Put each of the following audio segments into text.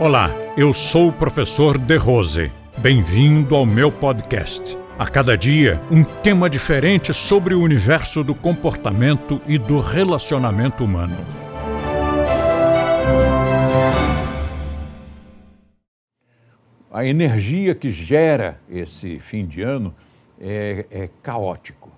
Olá, eu sou o professor De Rose. Bem-vindo ao meu podcast. A cada dia, um tema diferente sobre o universo do comportamento e do relacionamento humano. A energia que gera esse fim de ano é, é caótico.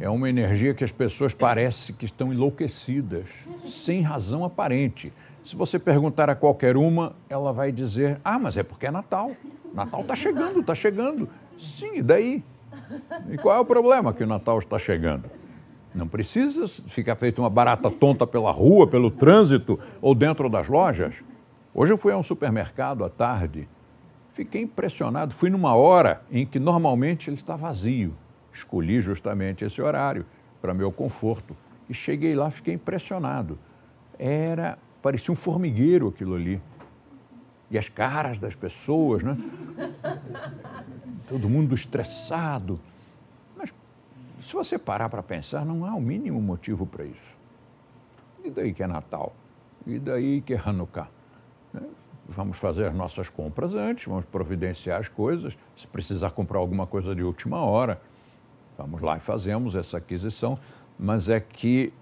É uma energia que as pessoas parecem que estão enlouquecidas, sem razão aparente. Se você perguntar a qualquer uma, ela vai dizer: Ah, mas é porque é Natal. Natal está chegando, está chegando. Sim, e daí? E qual é o problema que o Natal está chegando? Não precisa ficar feito uma barata tonta pela rua, pelo trânsito ou dentro das lojas. Hoje eu fui a um supermercado à tarde, fiquei impressionado. Fui numa hora em que normalmente ele está vazio. Escolhi justamente esse horário para meu conforto e cheguei lá, fiquei impressionado. Era, parecia um formigueiro aquilo ali. E as caras das pessoas, né? Todo mundo estressado. Mas se você parar para pensar, não há o mínimo motivo para isso. E daí que é Natal? E daí que é Hanukkah? Né? Vamos fazer nossas compras antes, vamos providenciar as coisas. Se precisar comprar alguma coisa de última hora, Vamos lá e fazemos essa aquisição, mas é que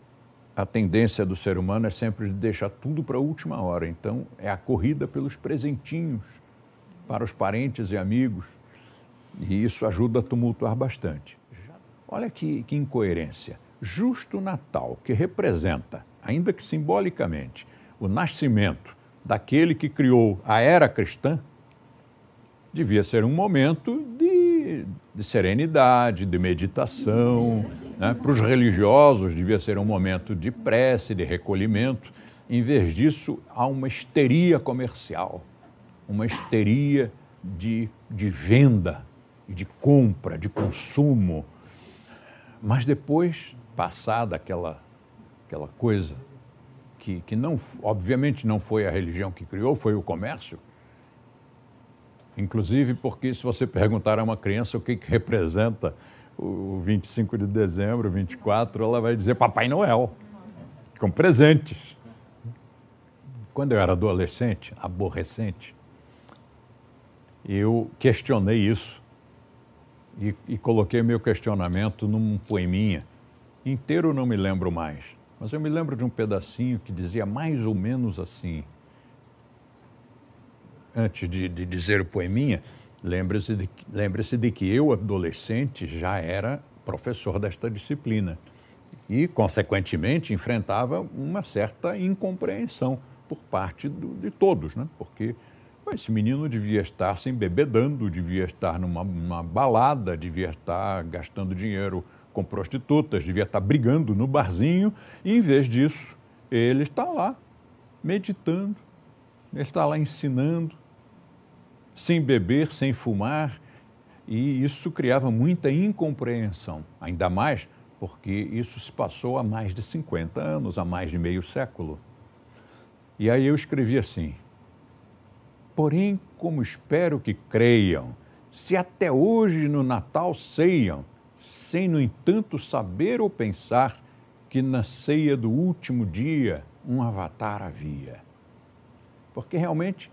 a tendência do ser humano é sempre de deixar tudo para a última hora. Então, é a corrida pelos presentinhos para os parentes e amigos, e isso ajuda a tumultuar bastante. Olha que, que incoerência. Justo Natal, que representa, ainda que simbolicamente, o nascimento daquele que criou a era cristã, devia ser um momento de, de serenidade, de meditação. Né? Para os religiosos, devia ser um momento de prece, de recolhimento. Em vez disso, há uma histeria comercial, uma histeria de, de venda, de compra, de consumo. Mas depois, passada aquela, aquela coisa que, que não, obviamente não foi a religião que criou, foi o comércio, Inclusive porque se você perguntar a uma criança o que, que representa o 25 de dezembro, 24, ela vai dizer Papai Noel, com presentes. Quando eu era adolescente, aborrecente, eu questionei isso e, e coloquei meu questionamento num poeminha. Inteiro não me lembro mais, mas eu me lembro de um pedacinho que dizia mais ou menos assim antes de, de dizer o poeminha, lembre-se de, lembre de que eu, adolescente, já era professor desta disciplina e, consequentemente, enfrentava uma certa incompreensão por parte do, de todos, né? porque esse menino devia estar se embebedando, devia estar numa, numa balada, devia estar gastando dinheiro com prostitutas, devia estar brigando no barzinho, e em vez disso, ele está lá meditando, ele está lá ensinando, sem beber, sem fumar, e isso criava muita incompreensão, ainda mais porque isso se passou há mais de 50 anos, há mais de meio século. E aí eu escrevi assim: Porém, como espero que creiam, se até hoje no Natal ceiam, sem, no entanto, saber ou pensar que na ceia do último dia um avatar havia. Porque realmente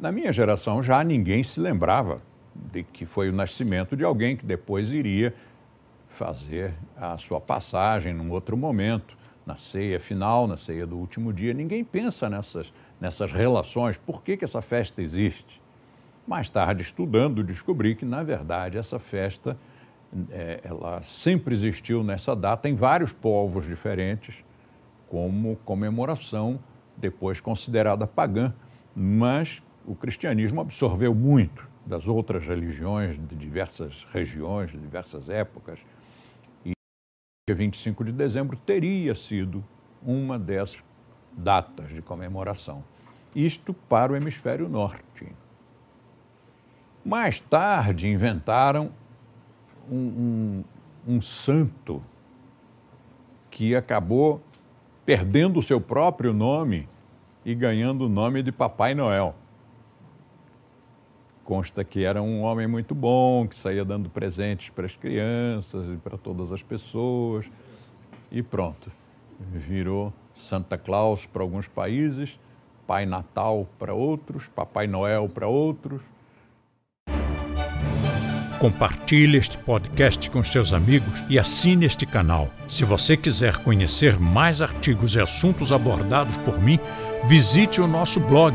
na minha geração já ninguém se lembrava de que foi o nascimento de alguém que depois iria fazer a sua passagem num outro momento, na ceia final, na ceia do último dia. Ninguém pensa nessas, nessas relações, por que, que essa festa existe. Mais tarde, estudando, descobri que, na verdade, essa festa é, ela sempre existiu nessa data em vários povos diferentes, como comemoração, depois considerada pagã, mas o cristianismo absorveu muito das outras religiões de diversas regiões, de diversas épocas. E 25 de dezembro teria sido uma dessas datas de comemoração. Isto para o hemisfério norte. Mais tarde inventaram um, um, um santo que acabou perdendo o seu próprio nome e ganhando o nome de Papai Noel. Consta que era um homem muito bom, que saía dando presentes para as crianças e para todas as pessoas. E pronto, virou Santa Claus para alguns países, Pai Natal para outros, Papai Noel para outros. Compartilhe este podcast com seus amigos e assine este canal. Se você quiser conhecer mais artigos e assuntos abordados por mim, visite o nosso blog,